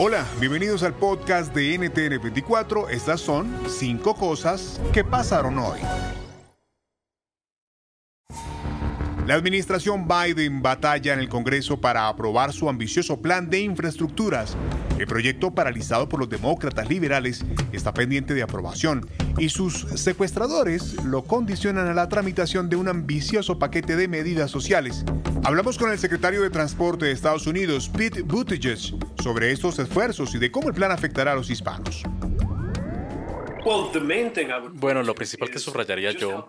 Hola, bienvenidos al podcast de NTN24. Estas son cinco cosas que pasaron hoy. La administración Biden batalla en el Congreso para aprobar su ambicioso plan de infraestructuras. El proyecto paralizado por los demócratas liberales está pendiente de aprobación y sus secuestradores lo condicionan a la tramitación de un ambicioso paquete de medidas sociales. Hablamos con el secretario de Transporte de Estados Unidos, Pete Buttigieg, sobre estos esfuerzos y de cómo el plan afectará a los hispanos. Bueno, lo principal que subrayaría yo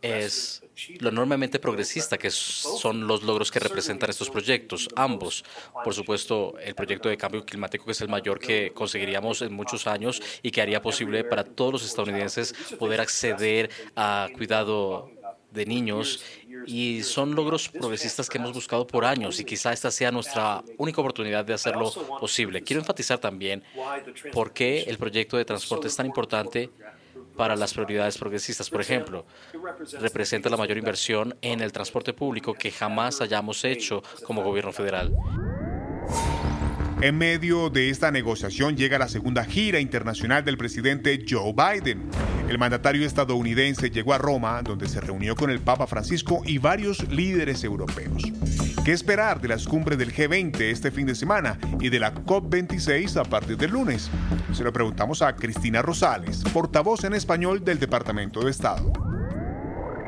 es lo enormemente progresista que son los logros que representan estos proyectos, ambos. Por supuesto, el proyecto de cambio climático que es el mayor que conseguiríamos en muchos años y que haría posible para todos los estadounidenses poder acceder a cuidado de niños y son logros progresistas que hemos buscado por años y quizá esta sea nuestra única oportunidad de hacerlo posible. Quiero enfatizar también por qué el proyecto de transporte es tan importante para las prioridades progresistas. Por ejemplo, representa la mayor inversión en el transporte público que jamás hayamos hecho como gobierno federal. En medio de esta negociación llega la segunda gira internacional del presidente Joe Biden. El mandatario estadounidense llegó a Roma, donde se reunió con el Papa Francisco y varios líderes europeos. ¿Qué esperar de las cumbres del G20 este fin de semana y de la COP26 a partir del lunes? Se lo preguntamos a Cristina Rosales, portavoz en español del Departamento de Estado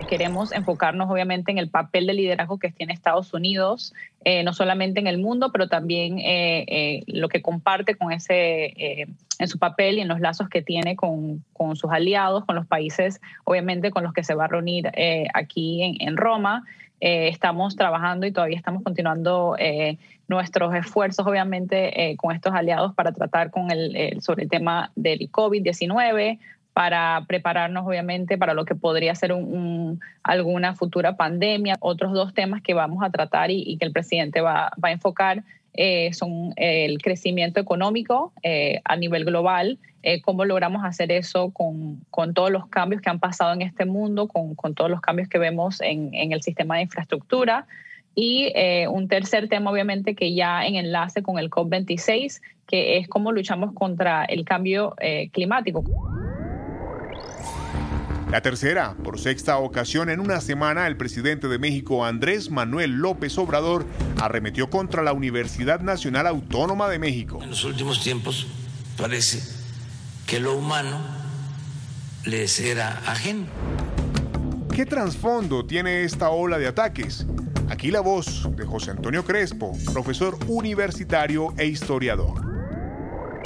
queremos enfocarnos obviamente en el papel de liderazgo que tiene Estados Unidos, eh, no solamente en el mundo, pero también eh, eh, lo que comparte con ese, en su papel y en los lazos que tiene con, con, sus aliados, con los países, obviamente con los que se va a reunir aquí en, en Roma. estamos trabajando y todavía estamos continuando nuestros esfuerzos, obviamente, con estos aliados para tratar con el, sobre el tema del COVID-19, para prepararnos obviamente para lo que podría ser un, alguna futura pandemia. Otros dos temas que vamos a tratar y, que el presidente va, va a enfocar eh, son el crecimiento económico eh, a nivel global, eh, cómo logramos hacer eso con, con, todos los cambios que han pasado en este mundo, con, con todos los cambios que vemos en, en el sistema de infraestructura. Y un tercer tema, obviamente, que ya en enlace con el COP26, que es cómo luchamos contra el cambio climático. La tercera, por sexta ocasión en una semana, el presidente de México, Andrés Manuel López Obrador, arremetió contra la Universidad Nacional Autónoma de México. En los últimos tiempos parece que lo humano les era ajeno. ¿Qué trasfondo tiene esta ola de ataques? Aquí la voz de José Antonio Crespo, profesor universitario e historiador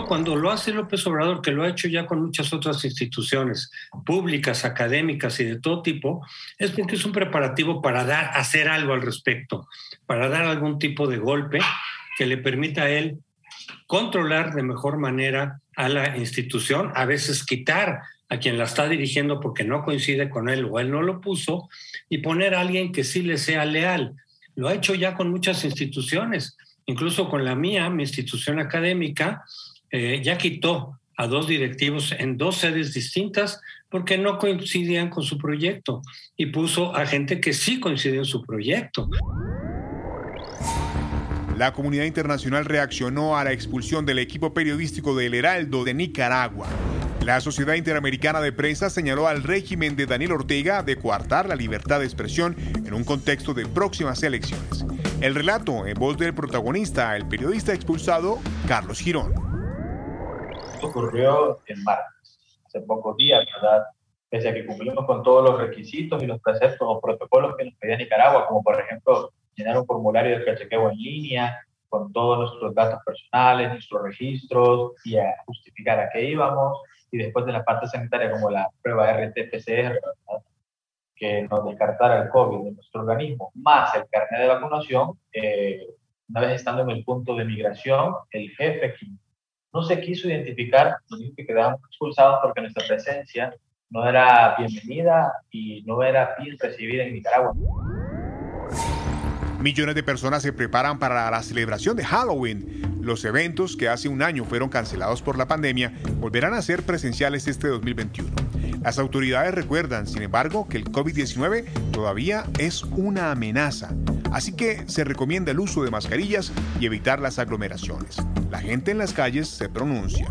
cuando lo hace López Obrador, que lo ha hecho ya con muchas otras instituciones públicas, académicas y de todo tipo, es porque es un preparativo para dar, hacer algo al respecto, para dar algún tipo de golpe que le permita a él controlar de mejor manera a la institución, a veces quitar a quien la está dirigiendo porque no coincide con él o él no lo puso, y poner a alguien que sí le sea leal. Lo ha hecho ya con muchas instituciones, incluso con la mía, mi institución académica, eh, ya quitó a dos directivos en dos sedes distintas porque no coincidían con su proyecto y puso a gente que sí coincidía en su proyecto. La comunidad internacional reaccionó a la expulsión del equipo periodístico del Heraldo de Nicaragua. La Sociedad Interamericana de Prensa señaló al régimen de Daniel Ortega de coartar la libertad de expresión en un contexto de próximas elecciones. El relato en voz del protagonista, el periodista expulsado, Carlos Girón. Ocurrió en martes, hace pocos días, ¿verdad? Pese a que cumplimos con todos los requisitos y los preceptos o protocolos que nos pedía Nicaragua, como por ejemplo llenar un formulario de cachequeo en línea, con todos nuestros datos personales, nuestros registros y a justificar a qué íbamos. Y después de la parte sanitaria, como la prueba RT-PCR, que nos descartara el COVID de nuestro organismo, más el carnet de vacunación, eh, una vez estando en el punto de migración, el jefe no se quiso identificar, nos dijo que quedábamos expulsados porque nuestra presencia no era bienvenida y no era bien recibida en Nicaragua. Millones de personas se preparan para la celebración de Halloween. Los eventos que hace un año fueron cancelados por la pandemia volverán a ser presenciales este 2021. Las autoridades recuerdan, sin embargo, que el COVID-19 todavía es una amenaza, así que se recomienda el uso de mascarillas y evitar las aglomeraciones. La gente en las calles se pronuncia.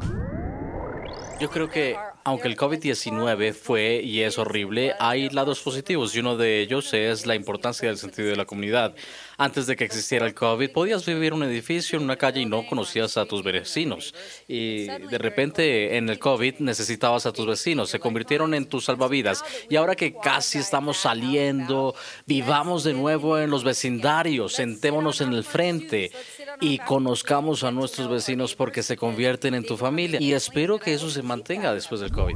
Yo creo que aunque el COVID-19 fue y es horrible, hay lados positivos y uno de ellos es la importancia del sentido de la comunidad. Antes de que existiera el COVID, podías vivir en un edificio, en una calle y no conocías a tus vecinos. Y de repente en el COVID necesitabas a tus vecinos, se convirtieron en tus salvavidas. Y ahora que casi estamos saliendo, vivamos de nuevo en los vecindarios, sentémonos en el frente y conozcamos a nuestros vecinos porque se convierten en tu familia. Y espero que eso se mantenga después del COVID.